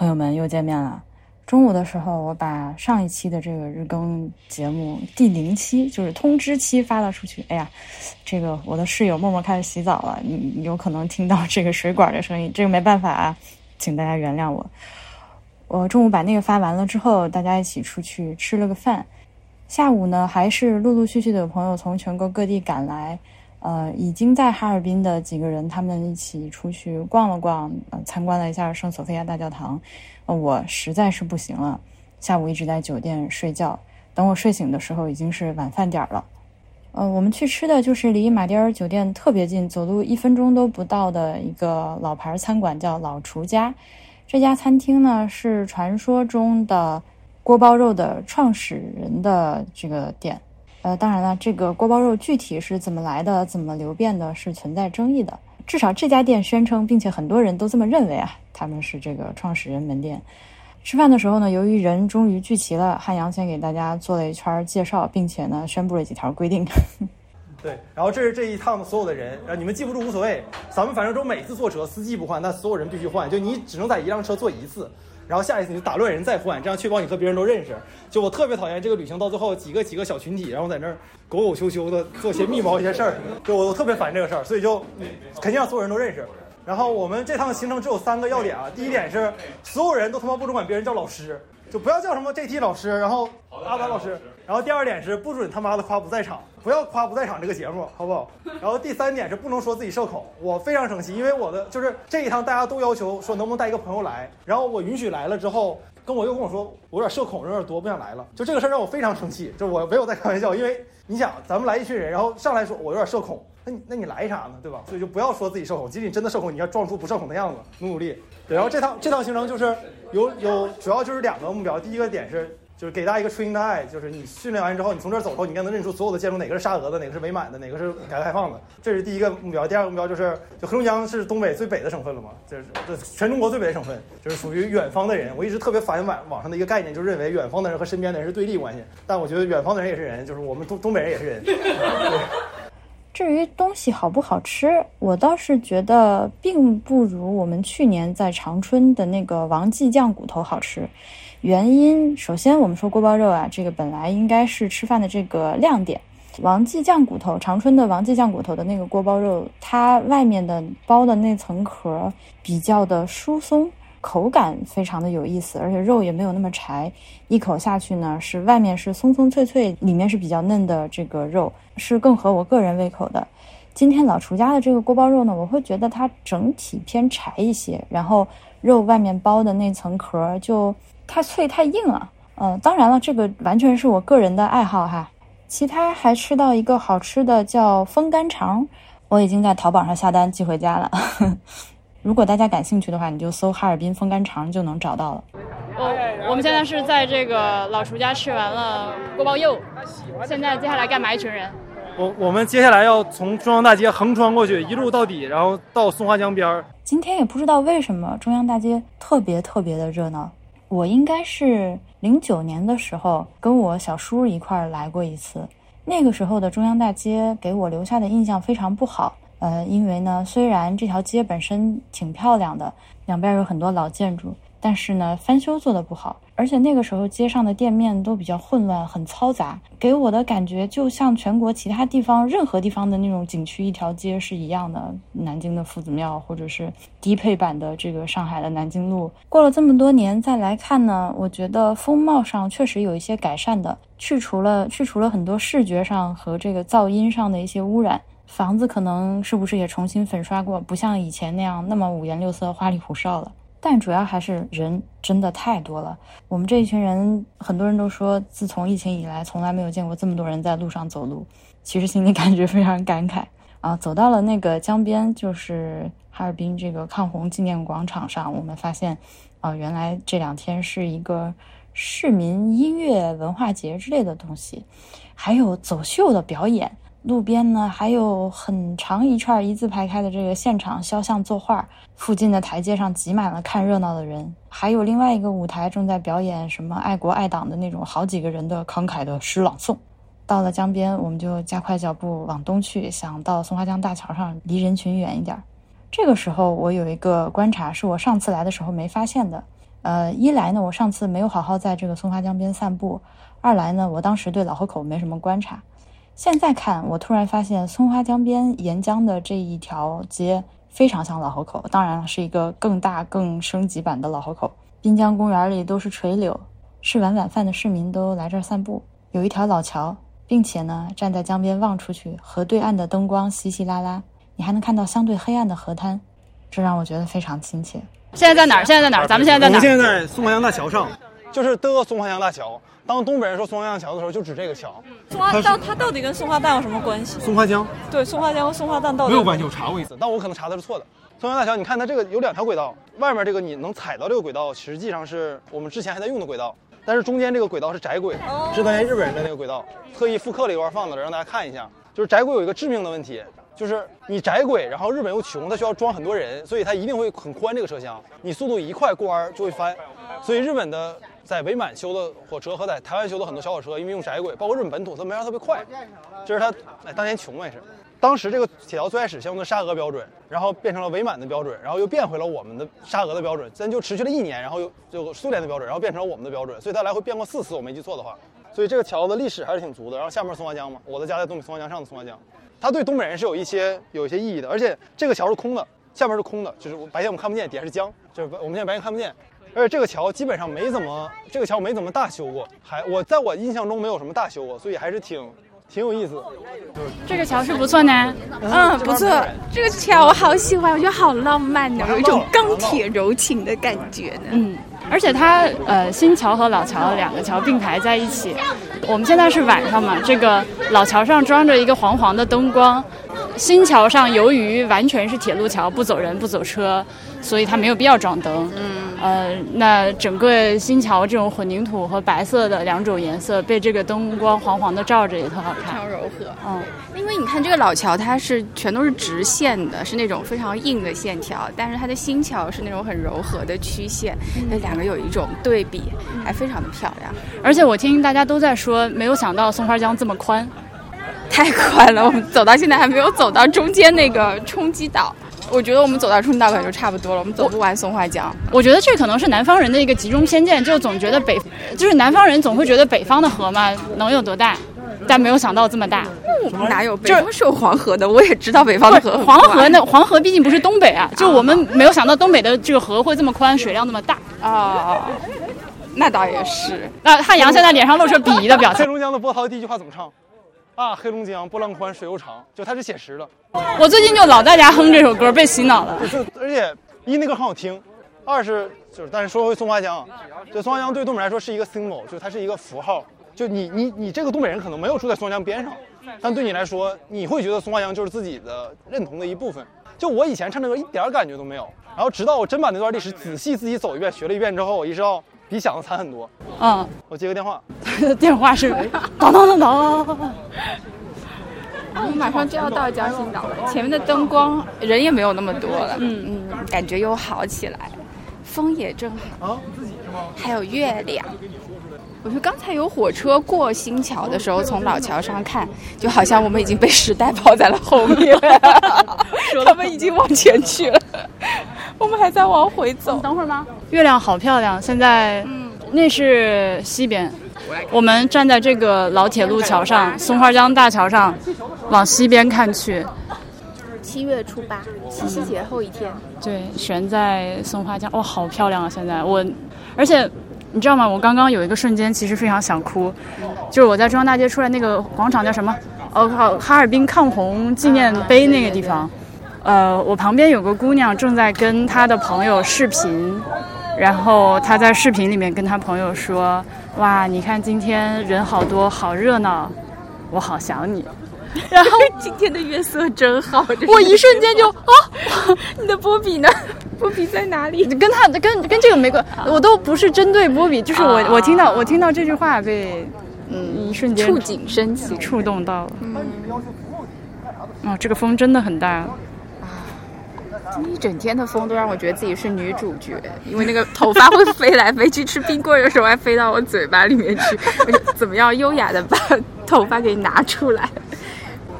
朋友们又见面了。中午的时候，我把上一期的这个日更节目第零期，就是通知期发了出去。哎呀，这个我的室友默默开始洗澡了，你有可能听到这个水管的声音，这个没办法啊，请大家原谅我。我中午把那个发完了之后，大家一起出去吃了个饭。下午呢，还是陆陆续续的有朋友从全国各地赶来。呃，已经在哈尔滨的几个人，他们一起出去逛了逛，呃，参观了一下圣索菲亚大教堂。呃，我实在是不行了，下午一直在酒店睡觉。等我睡醒的时候，已经是晚饭点了。呃，我们去吃的就是离马迭尔酒店特别近，走路一分钟都不到的一个老牌餐馆，叫老厨家。这家餐厅呢，是传说中的锅包肉的创始人的这个店。呃，当然了，这个锅包肉具体是怎么来的、怎么流变的，是存在争议的。至少这家店宣称，并且很多人都这么认为啊，他们是这个创始人门店。吃饭的时候呢，由于人终于聚齐了，汉阳先给大家做了一圈介绍，并且呢，宣布了几条规定。对，然后这是这一趟的所有的人，然后你们记不住无所谓，咱们反正都每次坐车，司机不换，但所有人必须换，就你只能在一辆车坐一次。然后下一次你就打乱人再换，这样确保你和别人都认识。就我特别讨厌这个旅行到最后几个几个小群体，然后在那儿狗狗羞羞的做些密谋一些事儿，就我我特别烦这个事儿，所以就肯定让所有人都认识。然后我们这趟行程只有三个要点啊，第一点是所有人都他妈不准管别人叫老师，就不要叫什么 JT 老师，然后阿达老师。然后第二点是不准他妈的夸不在场，不要夸不在场这个节目，好不好？然后第三点是不能说自己社恐，我非常生气，因为我的就是这一趟大家都要求说能不能带一个朋友来，然后我允许来了之后，跟我又跟我说我有点社恐，人有点多，不想来了。就这个事儿让我非常生气，就我没有在开玩笑，因为你想咱们来一群人，然后上来说我有点社恐，那你那你来啥呢？对吧？所以就不要说自己社恐，即使你真的社恐，你要装出不社恐的样子，努努力。对，然后这趟这趟行程就是有有主要就是两个目标，第一个点是。就是给大家一个 training eye，就是你训练完之后，你从这儿走后，你应该能认出所有的建筑哪个是沙俄的，哪个是伪满的，哪个是改革开放的。这是第一个目标。第二个目标就是，就黑龙江是东北最北的省份了嘛，就是这全中国最北的省份，就是属于远方的人。我一直特别反网网上的一个概念，就认为远方的人和身边的人是对立关系。但我觉得远方的人也是人，就是我们东东北人也是人。对 至于东西好不好吃，我倒是觉得并不如我们去年在长春的那个王记酱骨头好吃。原因，首先我们说锅包肉啊，这个本来应该是吃饭的这个亮点。王记酱骨头，长春的王记酱骨头的那个锅包肉，它外面的包的那层壳比较的疏松，口感非常的有意思，而且肉也没有那么柴，一口下去呢是外面是松松脆脆，里面是比较嫩的这个肉，是更合我个人胃口的。今天老厨家的这个锅包肉呢，我会觉得它整体偏柴一些，然后肉外面包的那层壳就。太脆太硬了，嗯，当然了，这个完全是我个人的爱好哈。其他还吃到一个好吃的叫风干肠，我已经在淘宝上下单寄回家了。如果大家感兴趣的话，你就搜哈尔滨风干肠就能找到了。我我们现在是在这个老厨家吃完了锅包肉，现在接下来干嘛？一群人？我我们接下来要从中央大街横穿过去，一路到底，然后到松花江边儿。今天也不知道为什么中央大街特别特别的热闹。我应该是零九年的时候跟我小叔一块儿来过一次，那个时候的中央大街给我留下的印象非常不好。呃，因为呢，虽然这条街本身挺漂亮的，两边有很多老建筑。但是呢，翻修做的不好，而且那个时候街上的店面都比较混乱，很嘈杂，给我的感觉就像全国其他地方任何地方的那种景区一条街是一样的。南京的夫子庙，或者是低配版的这个上海的南京路。过了这么多年再来看呢，我觉得风貌上确实有一些改善的，去除了去除了很多视觉上和这个噪音上的一些污染。房子可能是不是也重新粉刷过，不像以前那样那么五颜六色、花里胡哨了。但主要还是人真的太多了。我们这一群人，很多人都说，自从疫情以来，从来没有见过这么多人在路上走路。其实心里 感觉非常感慨啊！走到了那个江边，就是哈尔滨这个抗洪纪念广场上，我们发现，啊，原来这两天是一个市民音乐文化节之类的东西，还有走秀的表演。路边呢，还有很长一串一字排开的这个现场肖像作画，附近的台阶上挤满了看热闹的人，还有另外一个舞台正在表演什么爱国爱党的那种好几个人的慷慨的诗朗诵。到了江边，我们就加快脚步往东去，想到松花江大桥上离人群远一点。这个时候，我有一个观察，是我上次来的时候没发现的。呃，一来呢，我上次没有好好在这个松花江边散步；二来呢，我当时对老河口没什么观察。现在看，我突然发现松花江边沿江的这一条街非常像老河口，当然是一个更大、更升级版的老河口。滨江公园里都是垂柳，吃完晚饭的市民都来这儿散步。有一条老桥，并且呢，站在江边望出去，河对岸的灯光稀稀拉拉，你还能看到相对黑暗的河滩，这让我觉得非常亲切。现在在哪儿？现在在哪儿？咱们现在在哪儿？我们现在在松花江大桥上，就是的松花江大桥。当东北人说松花江桥的时候，就指这个桥。松花江它到底跟松花蛋有什么关系？松花江对，松花江和松花蛋到底没有关系，我查过一次，但我可能查的是错的。松花江大桥，你看它这个有两条轨道，外面这个你能踩到这个轨道，实际上是我们之前还在用的轨道，但是中间这个轨道是窄轨，是当年日本人的那个轨道，特意复刻了一段放的，让大家看一下。就是窄轨有一个致命的问题，就是你窄轨，然后日本又穷，它需要装很多人，所以它一定会很宽这个车厢，你速度一快过弯就会翻，所以日本的在伪满修的火车和在台湾修的很多小火车，因为用窄轨，包括日本本土，它没法特别快，这是它哎当年穷嘛也是。当时这个铁道最开始先用的沙俄标准，然后变成了伪满的标准，然后又变回了我们的沙俄的标准，咱就持续了一年，然后又就苏联的标准，然后变成了我们的标准，所以它来回变过四次，我没记错的话。所以这个桥的历史还是挺足的。然后下面是松花江嘛，我的家在东北松花江上的松花江，它对东北人是有一些有一些意义的。而且这个桥是空的，下面是空的，就是白天我们看不见，底下是江，就是我们现在白天看不见。而且这个桥基本上没怎么，这个桥没怎么大修过，还我在我印象中没有什么大修过，所以还是挺挺有意思的。这个桥是不错呢。嗯，不错，这个桥我好喜欢，我觉得好浪漫呢，有一种钢铁柔情的感觉呢。嗯，而且它呃新桥和老桥两个桥并排在一起。我们现在是晚上嘛，这个老桥上装着一个黄黄的灯光，新桥上由于完全是铁路桥，不走人不走车，所以它没有必要装灯。嗯，呃，那整个新桥这种混凝土和白色的两种颜色被这个灯光黄黄的照着也特好看。非常柔和，嗯，因为你看这个老桥，它是全都是直线的，是那种非常硬的线条，但是它的新桥是那种很柔和的曲线，那两个有一种对比，还非常的漂亮，而且我听大家都在说，没有想到松花江这么宽。太宽了。我们走到现在还没有走到中间那个冲击岛，我觉得我们走到冲击岛可能就差不多了，我们走不完松花江。我觉得这可能是南方人的一个集中偏见，就总觉得北，就是南方人总会觉得北方的河嘛能有多大，但没有想到这么大。哪有北方是有黄河的？我也知道北方的河黄河那黄河毕竟不是东北啊，就我们没有想到东北的这个河会这么宽，水量那么大。啊，那倒也是。那汉阳现在脸上露出鄙夷的表情 黑。龙江的波涛第一句话怎么唱？啊，黑龙江波浪宽水又长，就它是写实的。我最近就老在家哼这首歌，被洗脑了。就而且一那歌很好听，二是就是但是说回松花江，啊，就松花江对东北人来说是一个 symbol，就是它是一个符号。就你你你这个东北人可能没有住在松花江边上，但对你来说，你会觉得松花江就是自己的认同的一部分。就我以前唱这歌一点感觉都没有，然后直到我真把那段历史仔细自己走一遍、学了一遍之后，我意识到比想的惨很多。嗯，我接个电话，电话是当当当当。我 们马上就要到江心岛了，前面的灯光人也没有那么多了，嗯嗯，感觉又好起来，风也正好，啊，你自己是吗？还有月亮。我觉得刚才有火车过新桥的时候，从老桥上看，就好像我们已经被时代抛在了后面，他们已经往前去了，我们还在往回走。等会儿吗？月亮好漂亮，现在，那是西边。我们站在这个老铁路桥上，松花江大桥上，往西边看去，七月初八，七夕节后一天，对，悬在松花江，哇、好漂亮啊！现在我，而且你知道吗？我刚刚有一个瞬间，其实非常想哭，就是我在中央大街出来那个广场叫什么？哦，靠，哈尔滨抗洪纪念碑那个地方。呃，我旁边有个姑娘正在跟她的朋友视频，然后她在视频里面跟她朋友说：“哇，你看今天人好多，好热闹，我好想你。”然后今天的月色真好。我一瞬间就啊，你的波比呢？波比在哪里？跟他跟跟这个没关，我都不是针对波比，就是我、啊我听到我听到这句话被嗯一瞬间触景生情。触动到了。哦，这个风真的很大。今天一整天的风都让我觉得自己是女主角，因为那个头发会飞来飞去，吃冰棍儿的时候还飞到我嘴巴里面去，我 就怎么样优雅的把头发给拿出来。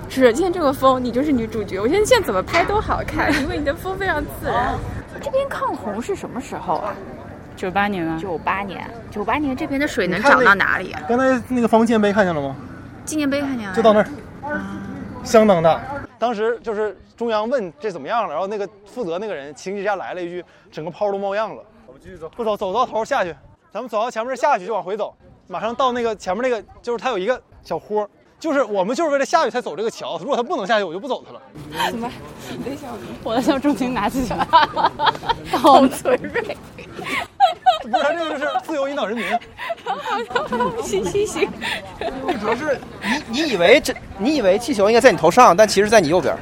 是，今天这个风你就是女主角，我现在现在怎么拍都好看，因为你的风非常自然。这边抗洪是什么时候啊？九八年啊，九八年，九八年这边的水能涨到哪里啊？刚才那个方纪念碑看见了吗？纪念碑看见了，就到那儿，相当大。当时就是中央问这怎么样了，然后那个负责那个人情急之下来了一句：“整个泡都冒样了。”我们继续走，不走，走到头下去，咱们走到前面下去就往回走，马上到那个前面那个，就是它有一个小坡，就是我们就是为了下去才走这个桥，如果它不能下去，我就不走它了。我在向钟情拿气球，好脆弱。不是，它这个就是自由引导人民。行行行，主要是你你以为这你以为气球应该在你头上，但其实在你右边，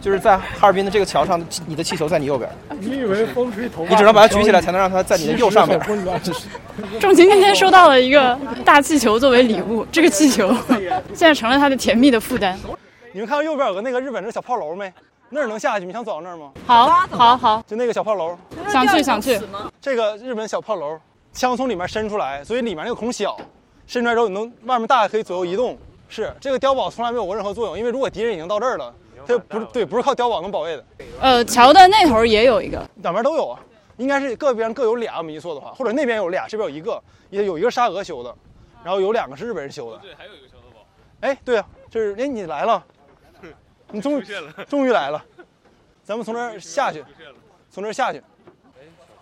就是在哈尔滨的这个桥上，你的气球在你右边，你以为风吹头你只能把它举起来，才能让它在你的右上边。重情今天收到了一个大气球作为礼物，这个气球 现在成了他的甜蜜的负担。你们看到右边有个那个日本那个小炮楼没？那儿能下去？你想走到那儿吗？好，好，好，就那个小炮楼，想去，想去。这个日本小炮楼，枪从里面伸出来，所以里面那个孔小，伸出来之后你能外面大概可以左右移动。是这个碉堡从来没有过任何作用，因为如果敌人已经到这儿了，它不是对，不是靠碉堡能保卫的，呃，桥的那头也有一个，两边都有啊，应该是各边各有俩，我没记错的话，或者那边有俩，这边有一个，也有一个沙俄修的，然后有两个是日本人修的。对，还有一个桥头堡。哎，对啊，这是哎你来了，你终于终于来了，咱们从这儿下去，从这儿下去。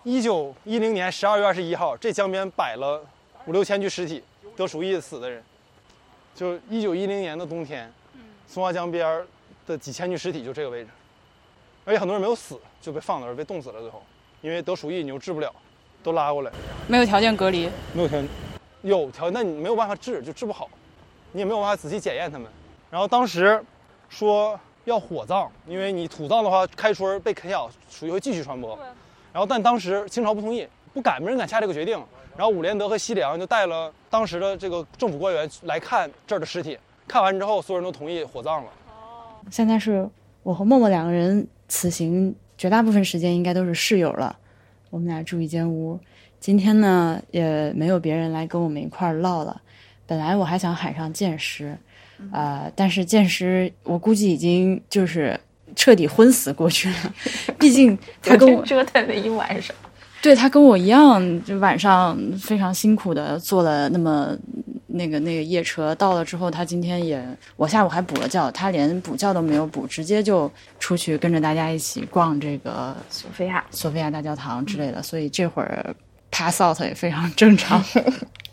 一九一零年十二月二十一号，这江边摆了五六千具尸体，得鼠疫死的人。就一九一零年的冬天，松花江边儿的几千具尸体就这个位置，而且很多人没有死，就被放那儿被冻死了。最后，因为得鼠疫你又治不了，都拉过来，没有条件隔离。没有条件，有条，那你没有办法治，就治不好，你也没有办法仔细检验他们。然后当时说要火葬，因为你土葬的话，开春被啃咬，属于会继续传播。然后但当时清朝不同意，不敢，没人敢下这个决定。然后伍连德和西凉就带了当时的这个政府官员来看这儿的尸体，看完之后，所有人都同意火葬了。现在是我和默默两个人，此行绝大部分时间应该都是室友了。我们俩住一间屋。今天呢，也没有别人来跟我们一块儿唠了。本来我还想喊上剑师，呃，但是剑师我估计已经就是彻底昏死过去了。毕竟他跟我折腾了一晚上。对他跟我一样，就晚上非常辛苦的坐了那么那个那个夜车，到了之后，他今天也，我下午还补了觉，他连补觉都没有补，直接就出去跟着大家一起逛这个索菲亚，索菲亚大教堂之类的，所以这会儿 pass out 也非常正常。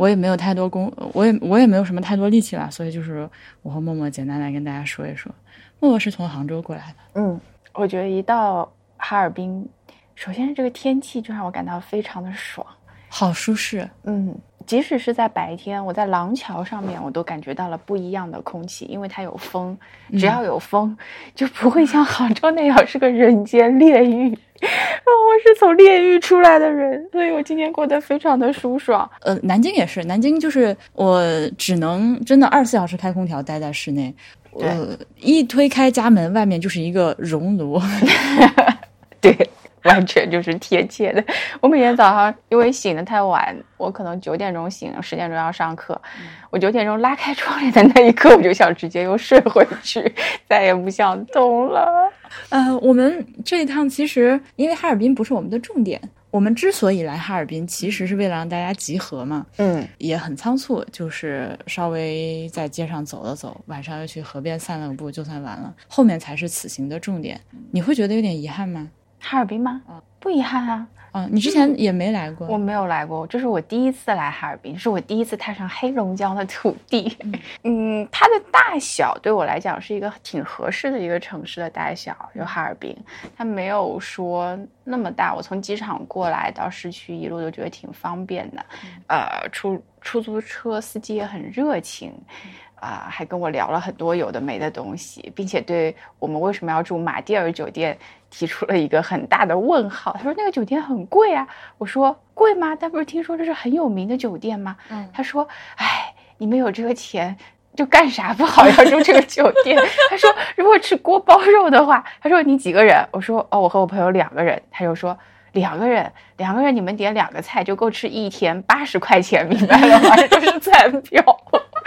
我也没有太多功，我也我也没有什么太多力气了，所以就是我和默默简单来跟大家说一说。默默是从杭州过来的，嗯，我觉得一到哈尔滨。首先是这个天气就让我感到非常的爽，好舒适。嗯，即使是在白天，我在廊桥上面，我都感觉到了不一样的空气，因为它有风。只要有风，就不会像杭州那样是个人间炼狱。我是从炼狱出来的人，所以我今天过得非常的舒爽。呃，南京也是，南京就是我只能真的二十四小时开空调，待在室内。呃，一推开家门，外面就是一个熔炉。对。完全就是贴切的。我每天早上因为醒得太晚，我可能九点钟醒，十点钟要上课。我九点钟拉开窗帘的那一刻，我就想直接又睡回去，再也不想动了。呃，我们这一趟其实因为哈尔滨不是我们的重点，我们之所以来哈尔滨，其实是为了让大家集合嘛。嗯，也很仓促，就是稍微在街上走了走，晚上又去河边散了个步，就算完了。后面才是此行的重点。你会觉得有点遗憾吗？哈尔滨吗？不遗憾啊。嗯，你之前也没来过。我没有来过，这是我第一次来哈尔滨，是我第一次踏上黑龙江的土地。嗯，它的大小对我来讲是一个挺合适的一个城市的大小，就哈尔滨，它没有说那么大。我从机场过来到市区，一路都觉得挺方便的。呃，出出租车司机也很热情。啊，还跟我聊了很多有的没的东西，并且对我们为什么要住马迭尔酒店提出了一个很大的问号。他说那个酒店很贵啊，我说贵吗？他不是听说这是很有名的酒店吗？嗯，他说，哎，你们有这个钱就干啥不好 要住这个酒店？他说如果吃锅包肉的话，他说你几个人？我说哦，我和我朋友两个人。他就说两个人，两个人你们点两个菜就够吃一天八十块钱，明白了吗？这 就是餐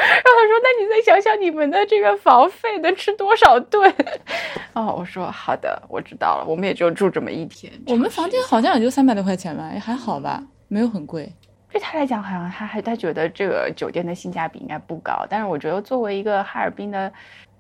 票。他说：“那你再想想你们的这个房费能吃多少顿？”哦，我说好的，我知道了。我们也就住这么一天。我们房间好像也就三百多块钱吧，也还好吧，没有很贵。对他来讲，好像他还他觉得这个酒店的性价比应该不高。但是我觉得作为一个哈尔滨的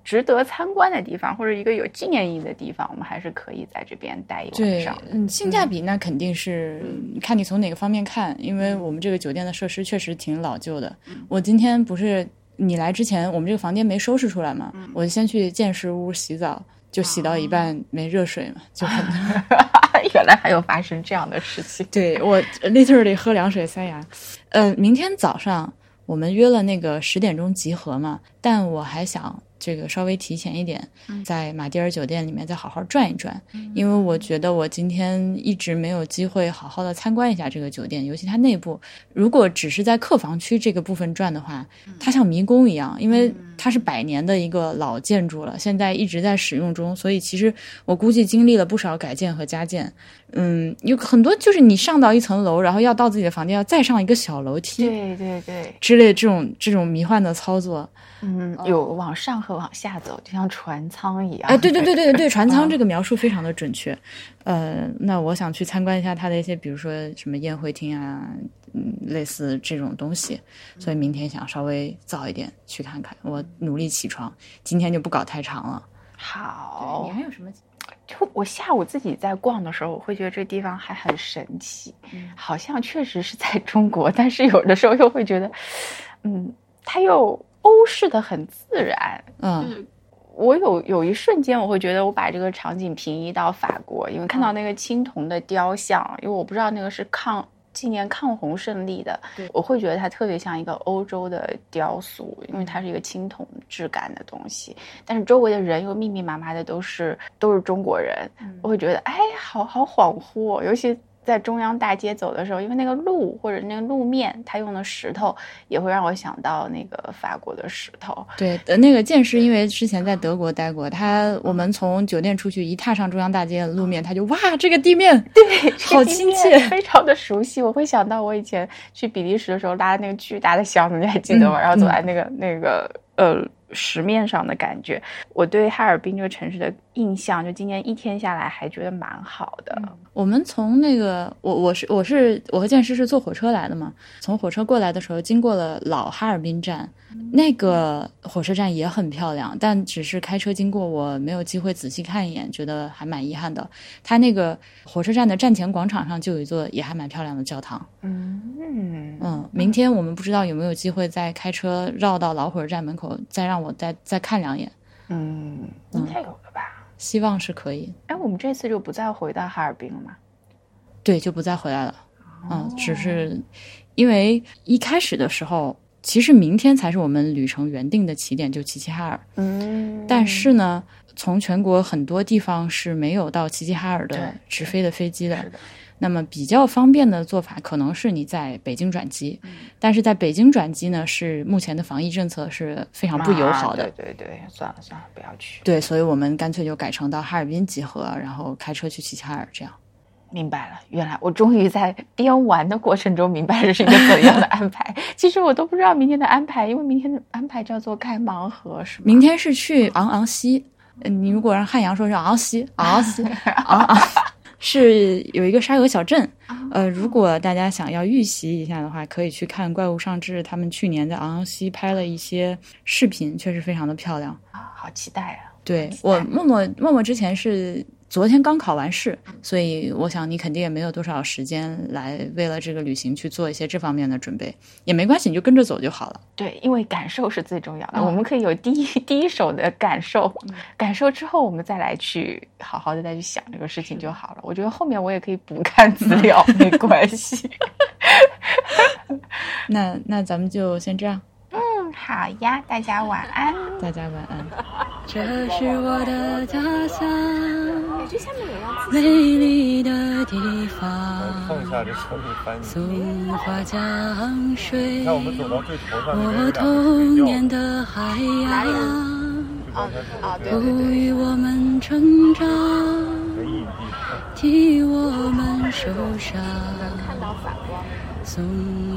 值得参观的地方，或者一个有纪念意义的地方，我们还是可以在这边待一晚上。，嗯，性价比那肯定是看你从哪个方面看，因为我们这个酒店的设施确实挺老旧的。我今天不是你来之前，我们这个房间没收拾出来嘛，我先去见识屋洗澡，就洗到一半没热水嘛，就很。原来还有发生这样的事情。对我 literally 喝凉水塞牙。呃，明天早上我们约了那个十点钟集合嘛，但我还想这个稍微提前一点，在马迭尔酒店里面再好好转一转，因为我觉得我今天一直没有机会好好的参观一下这个酒店，尤其它内部。如果只是在客房区这个部分转的话，它像迷宫一样，因为它是百年的一个老建筑了，现在一直在使用中，所以其实我估计经历了不少改建和加建。嗯，有很多就是你上到一层楼，然后要到自己的房间，要再上一个小楼梯对对对，之类这种这种迷幻的操作。嗯，有往上和往下走，就像船舱一样。哎，对对对对对对，船舱这个描述非常的准确。呃，那我想去参观一下它的一些，比如说什么宴会厅啊，嗯，类似这种东西。所以明天想稍微早一点去看看，我努力起床，今天就不搞太长了。好，你还有什么？就我下午自己在逛的时候，我会觉得这地方还很神奇，好像确实是在中国，但是有的时候又会觉得，嗯，它又欧式的很自然。嗯我有有一瞬间，我会觉得我把这个场景平移到法国，因为看到那个青铜的雕像，因为我不知道那个是抗纪念抗洪胜利的，我会觉得它特别像一个欧洲的雕塑，因为它是一个青铜质感的东西，但是周围的人又密密麻麻的都是都是中国人，我会觉得哎，好好恍惚、哦，尤其。在中央大街走的时候，因为那个路或者那个路面，它用的石头也会让我想到那个法国的石头。对，呃那个剑师因为之前在德国待过，他我们从酒店出去，一踏上中央大街的路面，他就哇，这个地面 对，好亲切非常的熟悉。我会想到我以前去比利时的时候拉的那个巨大的箱子，你还记得吗？嗯然后走在那个、那个呃石面上的感觉，我对哈尔滨这个城市的印象，就今年一天下来还觉得蛮好的。我们从那个我我是我是我和建师是坐火车来的嘛，从火车过来的时候，经过了老哈尔滨站，那个火车站也很漂亮，但只是开车经过，我没有机会仔细看一眼，觉得还蛮遗憾的。它那个火车站的站前广场上就有一座也还蛮漂亮的教堂。嗯嗯，明天我们不知道有没有机会再开车绕到老火车站门口，再让我再再看两眼，嗯，应该有的吧？希望是可以。哎，我们这次就不再回到哈尔滨了吗？对，就不再回来了。嗯，只是因为一开始的时候，其实明天才是我们旅程原定的起点，就齐齐哈尔。嗯但是呢，从全国很多地方是没有到齐齐哈尔的直飞的飞机的是。的那么比较方便的做法，可能是你在北京转机，嗯但是在北京转机呢，是目前的防疫政策是非常不友好的。啊对对对，算了算了，不要去。对，所以我们干脆就改成到哈尔滨集合，然后开车去齐齐哈尔，这样。明白了，原来我终于在边玩的过程中明白这是一个怎样的安排。其实我都不知道明天的安排，因为明天的安排叫做开盲盒，是吗？明天是去昂昂西，嗯你如果让汉阳说是昂昂西，昂西，昂昂，是有一个沙俄小镇。呃，如果大家想要预习一下的话，可以去看《怪物上志》，他们去年在昂昂西拍了一些视频，确实非常的漂亮。啊，好期待啊！对我默默默默之前是昨天刚考完试，所以我想你肯定也没有多少时间来为了这个旅行去做一些这方面的准备，也没关系，你就跟着走就好了。对，因为感受是最重要的，嗯我们可以有第一第一手的感受，感受之后我们再来去好好的再去想这个事情就好了。我觉得后面我也可以补看资料，没关系。那那咱们就先这样，嗯，好呀，大家晚安。大家晚安。这是我的家乡，美丽的地方。放下这手里翻译。松花江水，看我们走到最头上，我童年的海洋，哺育我们成长。替我们受伤。松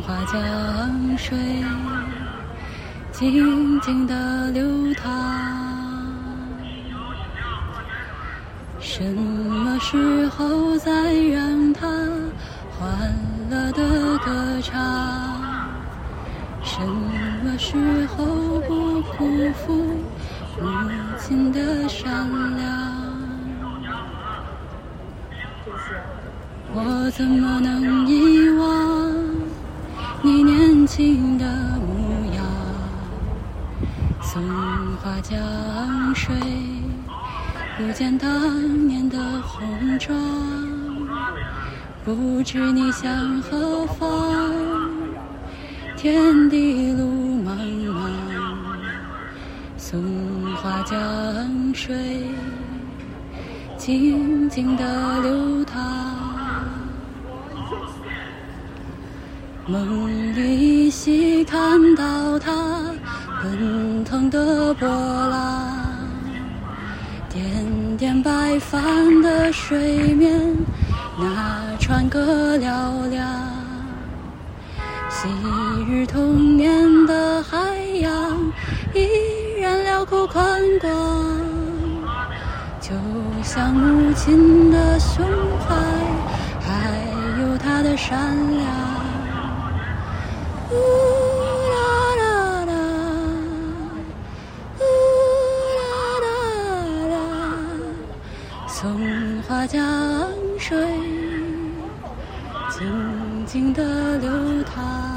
花江水，静静的流淌。什么时候再让它欢乐的歌唱？什么时候不辜负母亲的善良？我怎么能遗忘你年轻花江水，不见当年的红妆。不知你向何方，天地路茫茫。松花江水，静静的流淌。梦里依稀看到他奔的波浪，点点白帆的水面，那船歌嘹亮。昔日童年的海洋，依然辽阔宽广，就像母亲的胸怀，还有她的善良。江水静静的流淌。